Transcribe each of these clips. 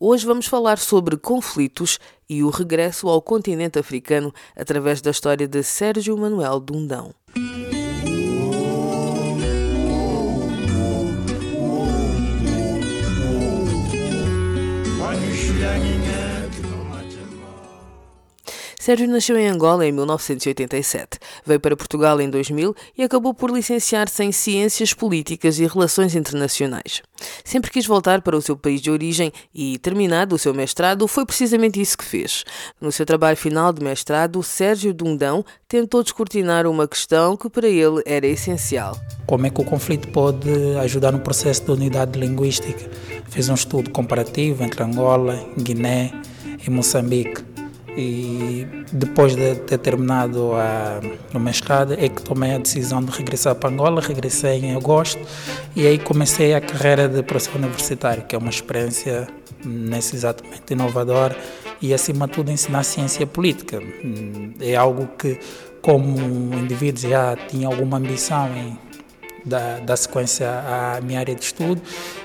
Hoje vamos falar sobre conflitos e o regresso ao continente africano através da história de Sérgio Manuel Dundão. Sérgio nasceu em Angola em 1987, veio para Portugal em 2000 e acabou por licenciar-se em Ciências Políticas e Relações Internacionais. Sempre quis voltar para o seu país de origem e, terminado o seu mestrado, foi precisamente isso que fez. No seu trabalho final de mestrado, Sérgio Dundão tentou descortinar uma questão que para ele era essencial. Como é que o conflito pode ajudar no processo de unidade linguística? Fez um estudo comparativo entre Angola, Guiné e Moçambique e depois de ter terminado a, o mestrado é que tomei a decisão de regressar para Angola, regressei em agosto e aí comecei a carreira de professor universitário, que é uma experiência nesse exatamente inovadora e acima de tudo ensinar ciência política. É algo que como indivíduo já tinha alguma ambição em da, da sequência à minha área de estudo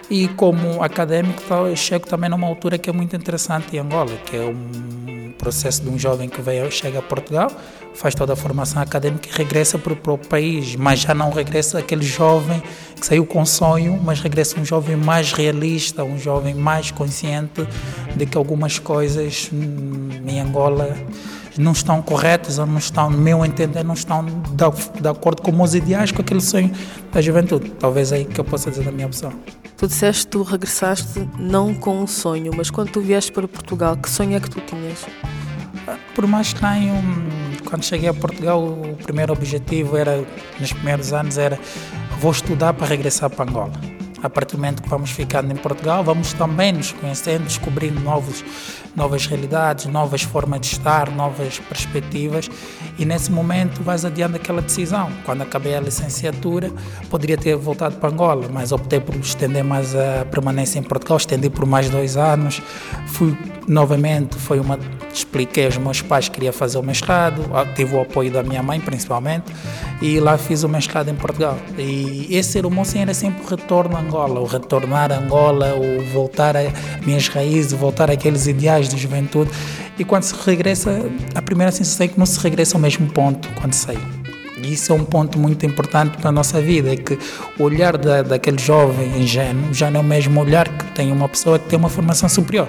e como académico chego também numa altura que é muito interessante em Angola, que é um processo de um jovem que veio, chega a Portugal, faz toda a formação acadêmica e regressa para o próprio país, mas já não regressa aquele jovem que saiu com sonho, mas regressa um jovem mais realista, um jovem mais consciente de que algumas coisas hum, em Angola não estão corretas ou não estão, no meu entender, não estão de, de acordo com os ideais, com aquele sonho da juventude. Talvez é aí que eu possa dizer da minha opção. Tu disseste que tu regressaste não com um sonho, mas quando tu vieste para Portugal, que sonho é que tu tinhas? Por mais que tenho, quando cheguei a Portugal, o primeiro objetivo era, nos primeiros anos, era vou estudar para regressar para Angola. A partir do momento que vamos ficando em Portugal, vamos também nos conhecendo, descobrindo novos, novas realidades, novas formas de estar, novas perspectivas. E nesse momento vais adiando aquela decisão. Quando acabei a licenciatura, poderia ter voltado para Angola, mas optei por estender mais a permanência em Portugal, estendi por mais dois anos. Fui novamente, foi uma expliquei aos meus pais que queria fazer o mestrado, tive o apoio da minha mãe principalmente, e lá fiz o mestrado em Portugal. E esse era o era sempre o retorno a Angola, o retornar a Angola, o voltar a minhas raízes, voltar àqueles ideais de juventude. E quando se regressa, a primeira sensação é que não se regressa ao mesmo ponto quando sai. E isso é um ponto muito importante para a nossa vida, é que o olhar da, daquele jovem ingênuo já não é o mesmo olhar que tem uma pessoa que tem uma formação superior.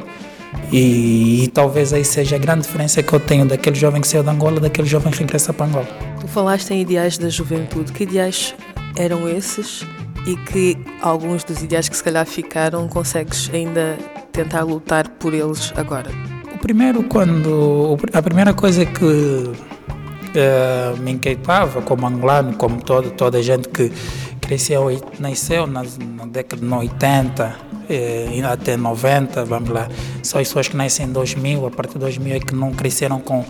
E, e, talvez aí seja a grande diferença que eu tenho daquele jovem que saiu de Angola daquele jovem que regressa para Angola. Tu falaste em ideais da juventude. Que ideais eram esses e que alguns dos ideais que se calhar ficaram consegues ainda tentar lutar por eles agora? O primeiro, quando a primeira coisa que uh, me inquietava como angolano, como toda, toda a gente que cresceu e nasceu na, na década de 80, eh, até 90, vamos lá. Só as pessoas que nascem em 2000, a partir de 2000 é que não cresceram com,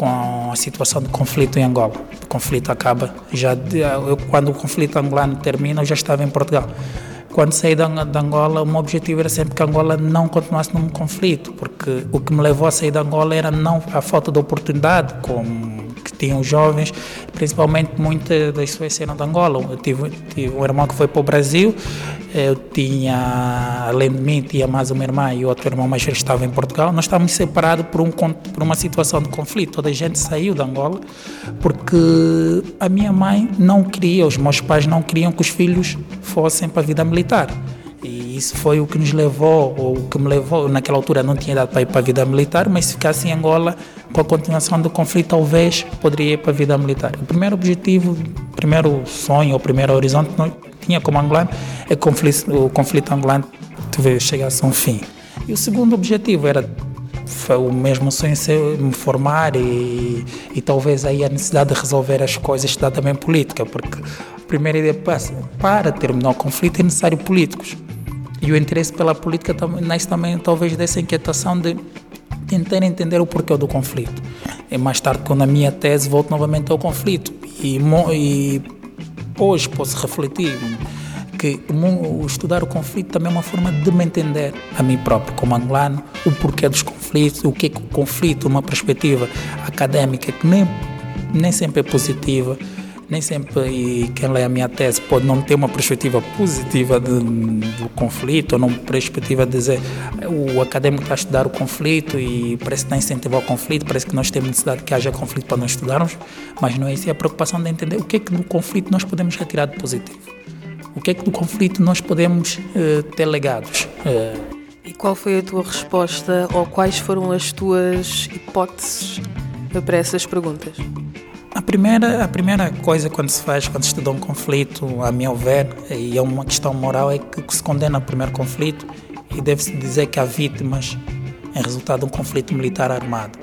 com a situação de conflito em Angola. O conflito acaba, já eu, quando o conflito angolano termina, eu já estava em Portugal. Quando saí de Angola, o meu objetivo era sempre que Angola não continuasse num conflito, porque o que me levou a sair de Angola era não a falta de oportunidade, como que tinham jovens, principalmente muitas das pessoas saíram de Angola. Eu tive, tive um irmão que foi para o Brasil, eu tinha, além de mim, tinha mais uma irmã e outro irmão mais velho estava em Portugal. Nós estávamos separados por, um, por uma situação de conflito. Toda a gente saiu de Angola porque a minha mãe não queria, os meus pais não queriam que os filhos fossem para a vida militar. E isso foi o que nos levou, ou o que me levou, naquela altura não tinha dado para ir para a vida militar, mas se ficasse em Angola com a continuação do conflito, talvez poderia ir para a vida militar. O primeiro objetivo, o primeiro sonho, o primeiro horizonte que tinha como angolano é conflito, o conflito angolano chegasse a um fim. E o segundo objetivo era foi o mesmo sonho ser me formar e, e talvez aí a necessidade de resolver as coisas estudar também política, porque a primeira ideia passa, para terminar o conflito é necessário políticos. E o interesse pela política nasce também talvez dessa inquietação de tentar entender o porquê do conflito. E mais tarde, quando a minha tese volto novamente ao conflito e, e hoje posso refletir que estudar o conflito também é uma forma de me entender a mim próprio como angolano, o porquê dos conflitos, o que é o conflito, uma perspectiva académica que nem, nem sempre é positiva, nem sempre, quem lê a minha tese pode não ter uma perspectiva positiva de, do conflito, ou não perspectiva de dizer o académico está a estudar o conflito e parece que está a incentivar o conflito, parece que nós temos necessidade que haja conflito para nós estudarmos, mas não é isso, é a preocupação de entender o que é que no conflito nós podemos retirar de positivo. O que é que do conflito nós podemos uh, ter legados. Uh, e qual foi a tua resposta ou quais foram as tuas hipóteses para essas perguntas? A primeira, a primeira coisa quando se faz, quando se estuda um conflito, a meu ver, e é uma questão moral, é que se condena o primeiro conflito e deve-se dizer que há vítimas em resultado de um conflito militar armado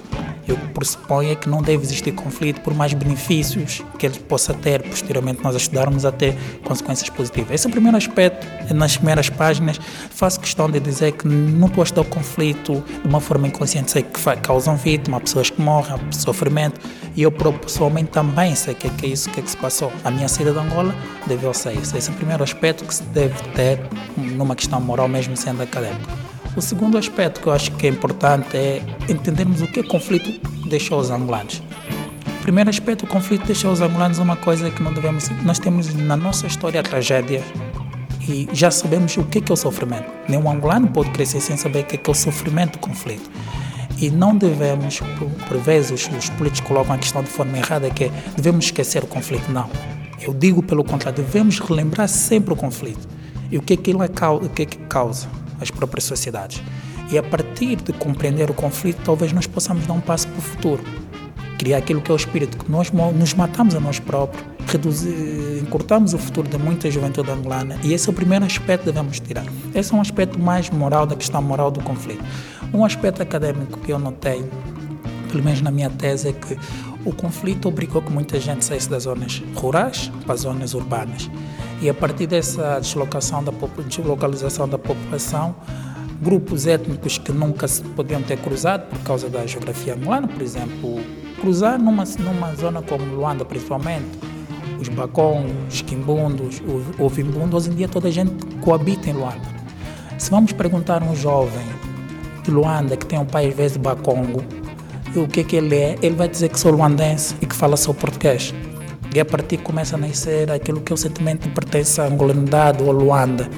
eu pressuponho é que não deve existir conflito por mais benefícios que ele possa ter posteriormente nós estudarmos a ter consequências positivas. Esse é o primeiro aspecto. Nas primeiras páginas faço questão de dizer que não estou a o conflito de uma forma inconsciente. Sei que causam vítima, há pessoas que morrem, há sofrimento e eu pessoalmente também sei que é, que é isso que, é que se passou. A minha saída de Angola deveu ser isso. Esse é o primeiro aspecto que se deve ter numa questão moral mesmo sendo académico. O segundo aspecto que eu acho que é importante é entendermos o que o conflito deixou os angolanos. Primeiro aspecto, o conflito deixou os angolanos uma coisa que não devemos. Nós temos na nossa história a tragédia e já sabemos o que é, é o sofrimento. Nenhum angolano pode crescer sem saber o que é, é o sofrimento do conflito. E não devemos, por, por vezes, os políticos colocam a questão de forma errada, que é devemos esquecer o conflito. Não. Eu digo pelo contrário, devemos relembrar sempre o conflito. E o que é que, ele, o que, é que causa? As próprias sociedades. E a partir de compreender o conflito, talvez nós possamos dar um passo para o futuro. Criar aquilo que é o espírito, que nós nos matamos a nós próprios, reduzir, encurtamos o futuro de muita juventude angolana e esse é o primeiro aspecto que devemos tirar. Esse é um aspecto mais moral da questão moral do conflito. Um aspecto acadêmico que eu notei, pelo menos na minha tese, é que o conflito obrigou que muita gente saísse das zonas rurais para as zonas urbanas. E a partir dessa deslocação da deslocalização da população, grupos étnicos que nunca se podiam ter cruzado por causa da geografia angolana, por exemplo, cruzar numa, numa zona como Luanda, principalmente, os bacons, os quimbundos, o vimbundo, hoje em dia toda a gente coabita em Luanda. Se vamos perguntar a um jovem de Luanda que tem um pai às vezes bacongo, o que é que ele é, ele vai dizer que sou luandense e que fala só português. E a partir começa a nascer aquilo que é o sentimento de pertença à angolanidade ou Luanda.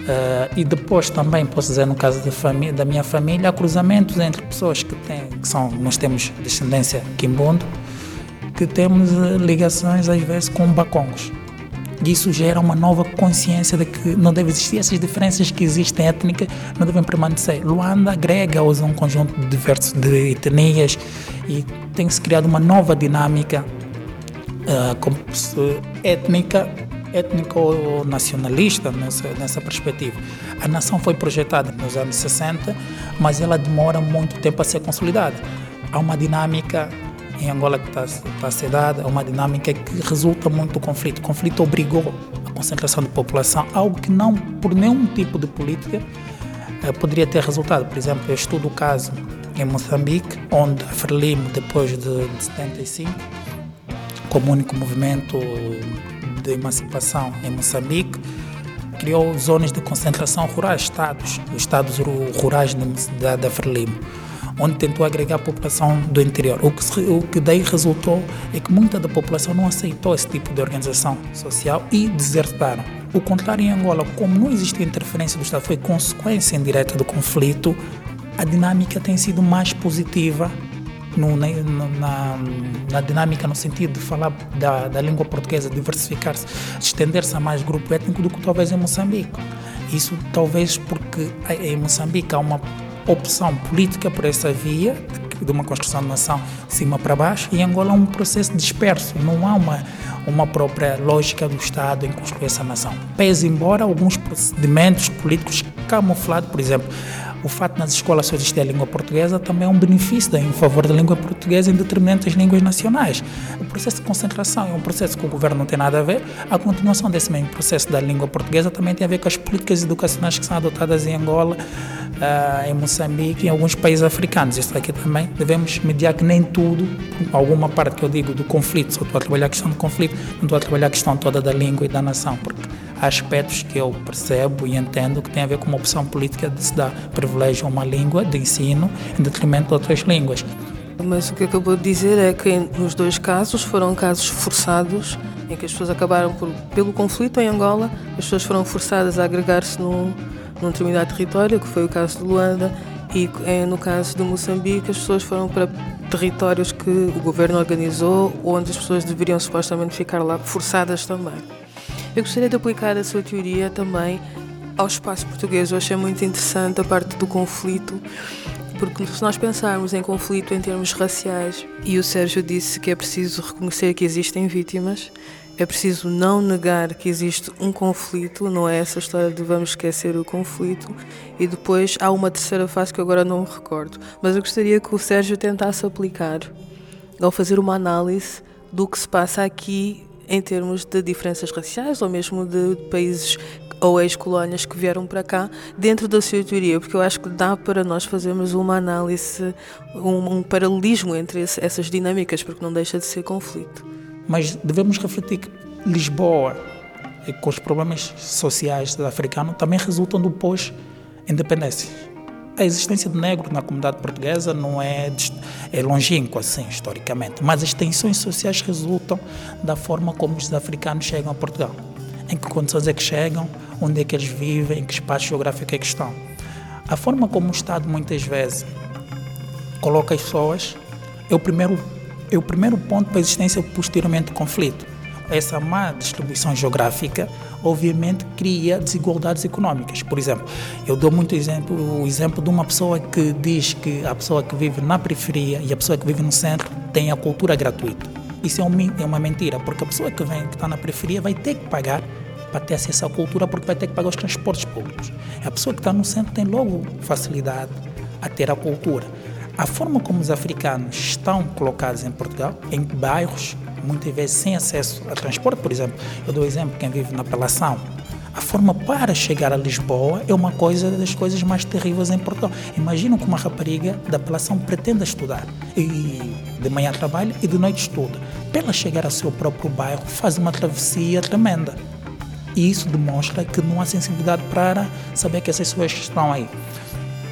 Uh, e depois também posso dizer no caso da, família, da minha família há cruzamentos entre pessoas que têm que são nós temos descendência quimbundo que temos uh, ligações às vezes com bacongos e isso gera uma nova consciência de que não deve existir essas diferenças que existem étnicas não devem permanecer Luanda agrega hoje um conjunto diverso de etnias e tem-se criado uma nova dinâmica uh, étnica étnico ou nacionalista nessa, nessa perspectiva. A nação foi projetada nos anos 60, mas ela demora muito tempo a ser consolidada. Há uma dinâmica em Angola que está, a ser dada, uma dinâmica que resulta muito do conflito. O conflito obrigou a concentração de população, algo que não, por nenhum tipo de política, uh, poderia ter resultado. Por exemplo, eu estudo o caso em Moçambique, onde a Frelimo, depois de, de 75, como único movimento de emancipação em Moçambique, criou zonas de concentração rurais, estados, os estados rurais da, da Frelimo, onde tentou agregar a população do interior. O que, o que daí resultou é que muita da população não aceitou esse tipo de organização social e desertaram. O contrário em Angola, como não existia interferência do Estado, foi consequência indireta do conflito, a dinâmica tem sido mais positiva no, na, na, dinâmica no sentido de falar da, da língua portuguesa, diversificar-se, estender-se a mais grupo étnico do que talvez em Moçambique. Isso talvez porque em Moçambique há uma opção política por essa via, de uma construção de nação de cima para baixo e Angola é um processo disperso, não há uma, uma própria lógica do Estado em construir essa nação. Pese embora alguns procedimentos políticos camuflados, por exemplo, o fato nas escolas só existir a língua portuguesa também é um benefício em favor da língua portuguesa em detrimento das línguas nacionais. O processo de concentração é um processo que o governo não tem nada a ver. A continuação desse mesmo processo da língua portuguesa também tem a ver com as políticas educacionais que são adotadas em Angola, uh, em Moçambique e em alguns países africanos. Isso aqui também devemos mediar que nem tudo, alguma parte que eu digo do conflito, só estou a trabalhar a questão do conflito, não estou a trabalhar a questão toda da língua e da nação, porque há aspectos que eu percebo e entendo que tem a ver com uma opção política de se dar privilégio a uma língua de ensino em detrimento de outras línguas. Mas o que acabou de dizer é que nos dois casos foram casos forçados, em que as pessoas acabaram por, pelo conflito em Angola, as pessoas foram forçadas a agregar-se num, num determinado território, que foi o caso de Luanda, e é, no caso de Moçambique as pessoas foram para territórios que o governo organizou, onde as pessoas deveriam supostamente ficar lá forçadas também. Eu gostaria de aplicar a sua teoria também ao espaço português. Eu achei muito interessante a parte do conflito, porque se nós pensarmos em conflito em termos raciais, e o Sérgio disse que é preciso reconhecer que existem vítimas, é preciso não negar que existe um conflito, não é essa história de vamos esquecer o conflito. E depois há uma terceira fase que agora não me recordo, mas eu gostaria que o Sérgio tentasse aplicar, ao fazer uma análise do que se passa aqui em termos de diferenças raciais ou mesmo de países ou ex-colónias que vieram para cá dentro da sua teoria, porque eu acho que dá para nós fazermos uma análise, um, um paralelismo entre esse, essas dinâmicas, porque não deixa de ser conflito. Mas devemos refletir que Lisboa, com os problemas sociais do africano, também resultam do pós-independência a existência de negro na comunidade portuguesa não é, é longínqua, assim, historicamente, mas as tensões sociais resultam da forma como os africanos chegam a Portugal. Em que condições é que chegam, onde é que eles vivem, em que espaço geográfico é que estão. A forma como o Estado muitas vezes coloca as pessoas é o primeiro, é o primeiro ponto para a existência posteriormente do conflito. Essa má distribuição geográfica obviamente cria desigualdades económicas. Por exemplo, eu dou muito exemplo, o exemplo de uma pessoa que diz que a pessoa que vive na periferia e a pessoa que vive no centro tem a cultura gratuita. Isso é, é uma mentira, porque a pessoa que vem que está na periferia vai ter que pagar para ter acesso à cultura, porque vai ter que pagar os transportes públicos. A pessoa que está no centro tem logo facilidade a ter a cultura. A forma como os africanos estão colocados em Portugal, em bairros muitas vezes sem acesso a transporte, por exemplo. Eu dou exemplo, quem vive na Apelação, a forma para chegar a Lisboa é uma coisa das coisas mais terríveis em Portugal. Imagina que uma rapariga da apelação pretenda estudar e de manhã trabalha e de noite estuda. Para ela chegar ao seu próprio bairro, faz uma travessia tremenda. E isso demonstra que não há sensibilidade para saber que essas pessoas estão aí.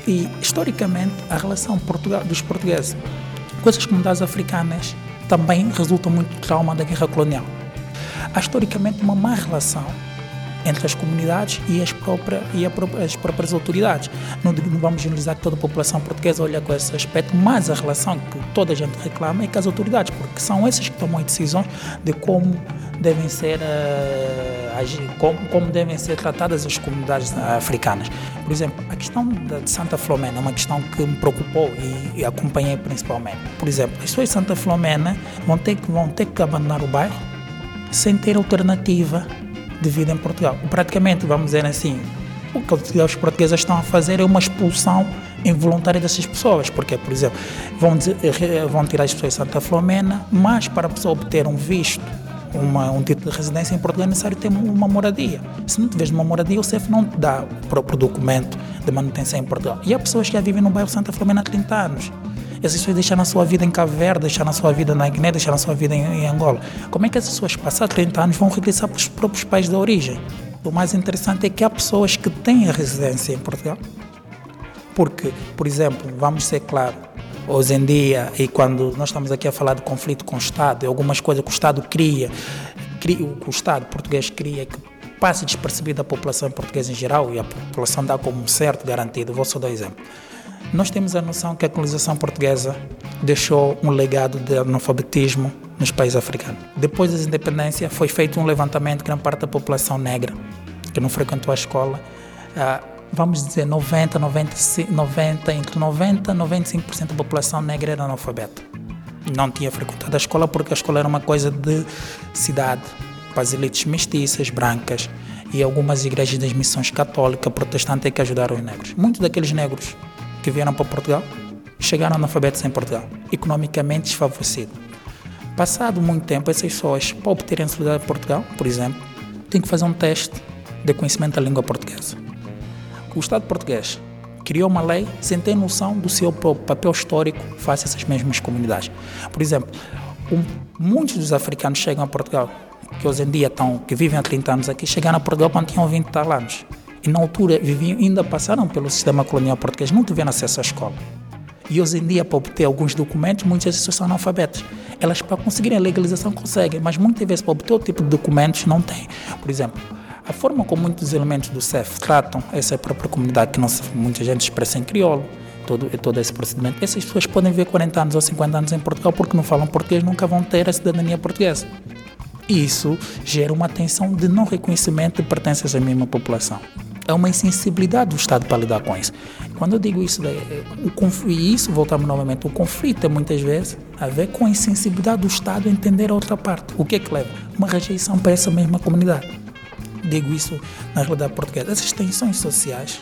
E, historicamente, a relação dos portugueses com essas comunidades africanas também resulta muito do trauma da guerra colonial. Há historicamente uma má relação entre as comunidades e as próprias, e as próprias autoridades. Não, não, vamos generalizar que toda a população portuguesa olha com esse aspecto, mas a relação que toda a gente reclama é com as autoridades, porque são essas que tomam as decisões de como devem ser uh, como, como, devem ser tratadas as comunidades africanas. Por exemplo, a questão de Santa Filomena é uma questão que me preocupou e, e, acompanhei principalmente. Por exemplo, as pessoas de Santa Filomena vão ter que vão ter que abandonar o bairro sem ter alternativa de vida em Portugal. Praticamente, vamos dizer assim, o que os portugueses estão a fazer é uma expulsão involuntária dessas pessoas, porque, por exemplo, vão, eh, vão tirar as pessoas de Santa Filomena, mas para a pessoa obter um visto, uma, um título de residência em Portugal é necessário ter uma moradia. Se não tiveres uma moradia, o CEF não te dá o próprio documento de manutenção em Portugal. E há pessoas que já vivem no bairro Santa Filomena há 30 anos. Essas pessoas deixaram a sua vida em Cabo Verde, deixaram a sua vida na Guiné, deixaram a sua vida em, em Angola. Como é que essas pessoas, passados 30 anos, vão regressar para os próprios países de origem? O mais interessante é que há pessoas que têm a residência em Portugal. Porque, por exemplo, vamos ser claros, hoje em dia, e quando nós estamos aqui a falar de conflito com o Estado, algumas coisas que o Estado cria, cria o Estado português cria que passa despercebido a população portuguesa em geral e a população dá como certo, garantido. Vou só dar um exemplo. Nós temos a noção que a colonização portuguesa deixou um legado de analfabetismo nos países africanos. Depois da independência, foi feito um levantamento que grande parte da população negra, que não frequentou a escola, ah, vamos dizer, 90, 90, 90 entre 90 e 95% da população negra era analfabeta. Não tinha frequentado a escola porque a escola era uma coisa de cidade, para as elites mestiças, brancas e algumas igrejas das missões católica, protestante que ajudaram os negros. Muitos daqueles negros que vieram para Portugal chegaram analfabetos em Portugal, economicamente desfavorecidos. Passado muito tempo, essas pessoas, para obterem a cidadania de Portugal, por exemplo, têm que fazer um teste de conhecimento da língua portuguesa. O Estado português criou uma lei sem ter noção do seu papel histórico face a essas mesmas comunidades. Por exemplo, um, muitos dos africanos chegam a Portugal, que hoje em dia estão, que vivem há 30 anos aqui, chegaram a Portugal quando tinham 20 tal anos. E na altura viviam, ainda passaram pelo sistema colonial português, não tiveram acesso à escola. E hoje em dia, para obter alguns documentos, muitas pessoas são analfabetas. Elas, para conseguirem a legalização, conseguem, mas muitas vezes, para obter o tipo de documentos, não têm. Por exemplo, a forma como muitos elementos do CEF tratam essa própria comunidade, que não se, muita gente expressa em crioulo, todo, todo esse procedimento, essas pessoas podem viver 40 anos ou 50 anos em Portugal porque não falam português, nunca vão ter a cidadania portuguesa. Isso gera uma tensão de não reconhecimento de pertences à mesma população é uma insensibilidade do Estado para lidar com isso. Quando eu digo isso, o, e isso voltamos novamente, o conflito é muitas vezes a ver com a insensibilidade do Estado a entender a outra parte. O que é que leva? Uma rejeição para essa mesma comunidade. Digo isso na realidade portuguesa. Essas tensões sociais,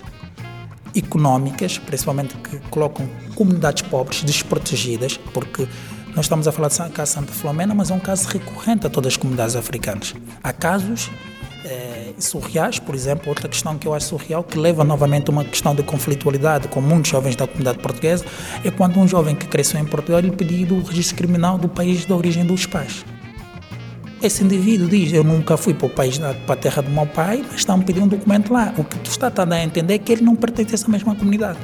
económicas, principalmente que colocam comunidades pobres desprotegidas, porque nós estamos a falar de caso Santa Filomena, mas é um caso recorrente a todas as comunidades africanas. Há casos é, surreais, por exemplo, outra questão que eu acho surreal, que leva novamente a uma questão de conflitualidade com muitos jovens da comunidade portuguesa, é quando um jovem que cresceu em Portugal lhe pediu o registro criminal do país de origem dos pais. Esse indivíduo diz: Eu nunca fui para o país, para a terra do meu pai, mas está-me pedindo um documento lá. O que tu está a dar a entender é que ele não pertence a essa mesma comunidade.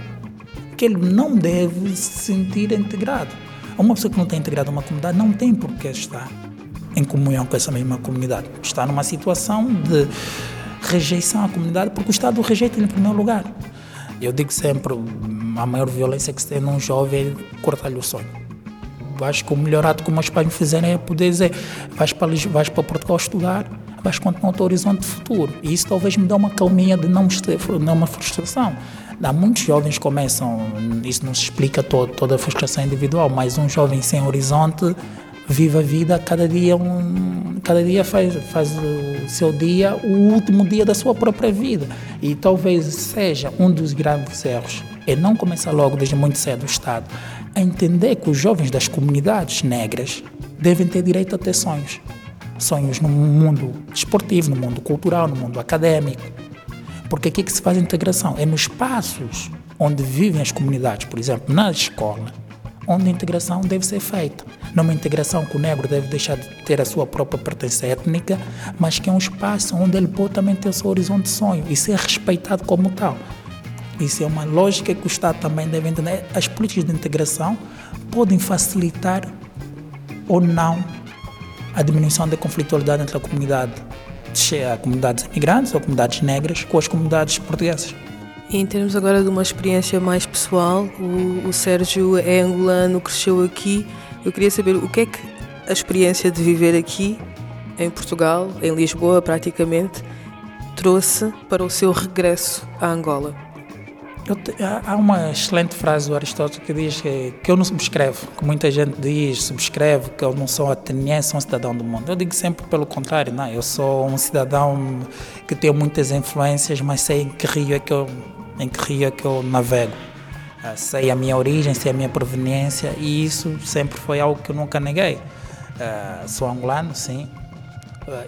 Que ele não deve se sentir integrado. Uma pessoa que não está integrada a uma comunidade não tem por que estar em comunhão com essa mesma comunidade. Está numa situação de rejeição à comunidade porque o Estado rejeita ele em primeiro lugar. Eu digo sempre, a maior violência que se tem num jovem é cortar-lhe o sonho. Acho que o melhor ato que meus pais me fizeram é poder dizer, vais para, vais para Portugal estudar, vais continuar o teu horizonte futuro. E isso talvez me dê uma calminha de não, não uma frustração. Há muitos jovens que começam, isso não se explica todo, toda a frustração individual, mas um jovem sem horizonte vive a vida, cada dia, um, cada dia faz, faz o seu dia o último dia da sua própria vida. E talvez seja um dos grandes erros, é não começar logo desde muito cedo o Estado a entender que os jovens das comunidades negras devem ter direito a ter sonhos. Sonhos no mundo desportivo, no mundo cultural, no mundo acadêmico. Porque aqui é que se faz a integração? É nos espaços onde vivem as comunidades, por exemplo, na escola, onde a integração deve ser feita. Numa integração que o negro deve deixar de ter a sua própria pertença étnica, mas que é um espaço onde ele pode também ter o seu horizonte de sonho e ser respeitado como tal. Isso é uma lógica que o Estado também deve entender. As políticas de integração podem facilitar ou não a diminuição da conflitualidade entre a comunidade, a comunidades imigrantes ou comunidades negras com as comunidades portuguesas. Em termos agora de uma experiência mais pessoal, o, o Sérgio é angolano, cresceu aqui. Eu queria saber o que é que a experiência de viver aqui, em Portugal, em Lisboa praticamente, trouxe para o seu regresso à Angola. Te, há uma excelente frase do Aristóteles que diz que, que eu não subscrevo, que muita gente diz, subscreve que eu não sou ateniense, sou um cidadão do mundo. Eu digo sempre pelo contrário, não, eu sou um cidadão que tem muitas influências, mas sei em que rio é que eu em que rio é que eu navego. Uh, sei a minha origem, sei a minha proveniência e isso sempre foi algo que eu nunca neguei. Uh, sou angolano, sim.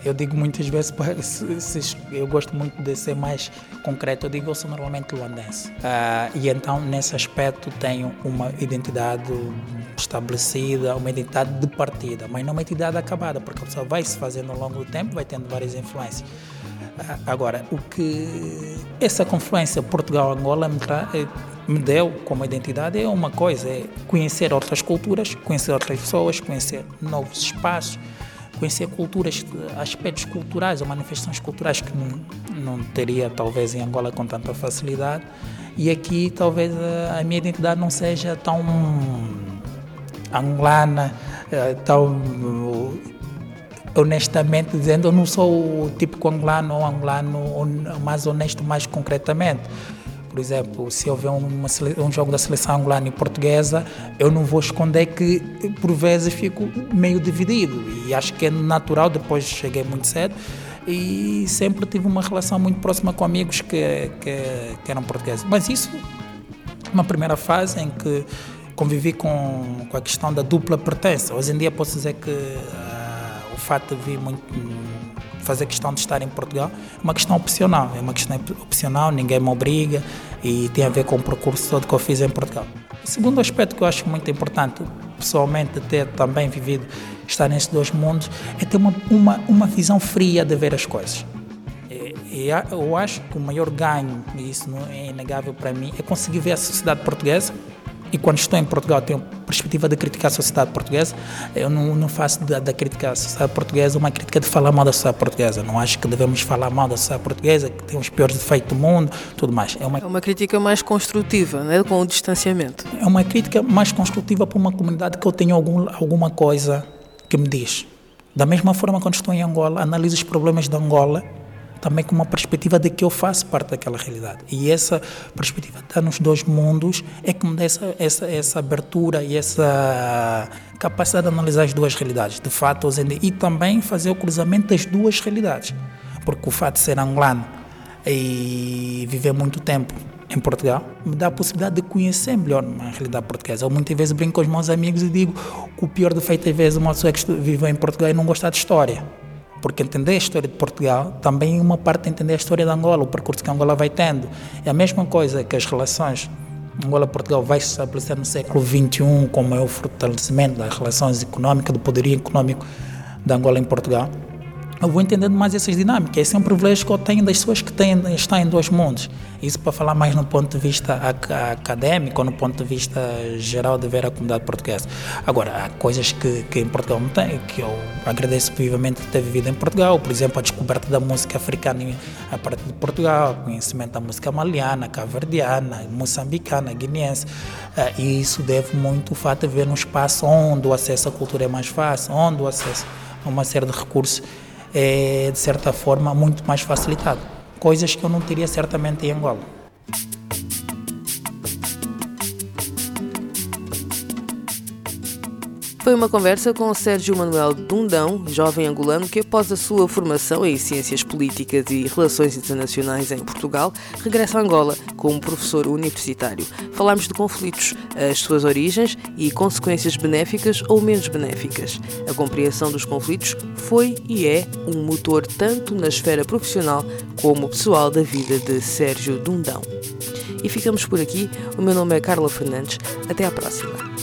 Eu digo muitas vezes, eu gosto muito de ser mais concreto, eu digo eu sou normalmente luandense. e então, nesse aspecto, tenho uma identidade estabelecida, uma identidade de partida, mas não uma identidade acabada, porque a pessoa vai se fazendo ao longo do tempo, vai tendo várias influências. Agora, o que essa confluência Portugal-Angola me, eh, me, deu como identidade é uma coisa, é conhecer outras culturas, conhecer outras pessoas, conhecer novos espaços, conhecer culturas, aspectos culturais ou manifestações culturais que não, não teria talvez em Angola com tanta facilidade. E aqui talvez a, minha identidade não seja tão angolana, eh, tão honestamente dizendo, eu não sou o típico angolano ou angolano mais honesto mais concretamente. Por exemplo, se houver uma, um jogo da seleção angolana e portuguesa, eu não vou esconder que por vezes fico meio dividido e acho que é natural. Depois cheguei muito cedo e sempre tive uma relação muito próxima com amigos que, que, que eram portugueses. Mas isso, uma primeira fase em que convivi com, com a questão da dupla pertença. Hoje em dia posso dizer que uh, o fato de vir muito fazer questão de estar em Portugal é uma questão opcional, é uma questão opcional, ninguém me obriga e tem a ver com o percurso todo que eu fiz em Portugal. O segundo aspecto que eu acho muito importante, pessoalmente, ter também vivido, estar nesses dois mundos, é ter uma, uma, uma visão fria de ver as coisas. E eu acho que o maior ganho, e isso não é inegável para mim, é conseguir ver a sociedade portuguesa e quando estou em Portugal tenho perspectiva de criticar a sociedade portuguesa, eu não, não faço da, da, crítica à sociedade portuguesa uma crítica de falar mal da sociedade portuguesa. Não acho que devemos falar mal da sociedade portuguesa, que tem os piores defeitos do mundo, tudo mais. É uma, é uma crítica mais construtiva, né? com o distanciamento. É uma crítica mais construtiva para uma comunidade que eu tenho algum, alguma coisa que me diz. Da mesma forma, quando estou em Angola, analiso os problemas da Angola também com uma perspectiva de que eu faço parte daquela realidade. E essa perspectiva de estar nos dois mundos é que me dá essa, essa, essa abertura e essa capacidade de analisar as duas realidades, de fato, e também fazer o cruzamento das duas realidades. Porque o fato de ser angolano e viver muito tempo em Portugal me dá a possibilidade de conhecer melhor a realidade portuguesa. Eu muitas vezes brinco com os meus amigos e digo que o pior defeito às vezes uma pessoa que vive em Portugal é não gostar de história porque entender a história de Portugal também é uma parte de entender a história de Angola, o percurso que Angola vai tendo. É a mesma coisa que as relações Angola-Portugal vai se estabelecer no século XXI com o maior fortalecimento das relações económicas, do poderio económico da Angola em Portugal eu vou entendendo mais essas dinâmicas. Esse é um privilégio que eu tenho das pessoas que têm, estão em dois mundos. Isso para falar mais no ponto de vista académico ou no ponto de vista geral de ver a comunidade portuguesa. Agora, há coisas que, que em Portugal não tem, que eu agradeço vivamente ter vivido em Portugal. Por exemplo, a descoberta da música africana a partir de Portugal, conhecimento da música maliana, caverdiana, moçambicana, guineense. Eh, e isso deve muito ao fato de ver um espaço onde o acesso à cultura é mais fácil, onde o acesso a uma série de recursos é, de certa forma, muito mais facilitado. Coisas que eu não teria certamente em Angola. Foi uma conversa com Sérgio Manuel Dundão, jovem angolano que, após a sua formação em Ciências Políticas e Relações Internacionais em Portugal, regressa a Angola como professor universitário. Falámos de conflitos, as suas origens e consequências benéficas ou menos benéficas. A compreensão dos conflitos foi e é um motor tanto na esfera profissional como pessoal da vida de Sérgio Dundão. E ficamos por aqui. O meu nome é Carla Fernandes. Até à próxima.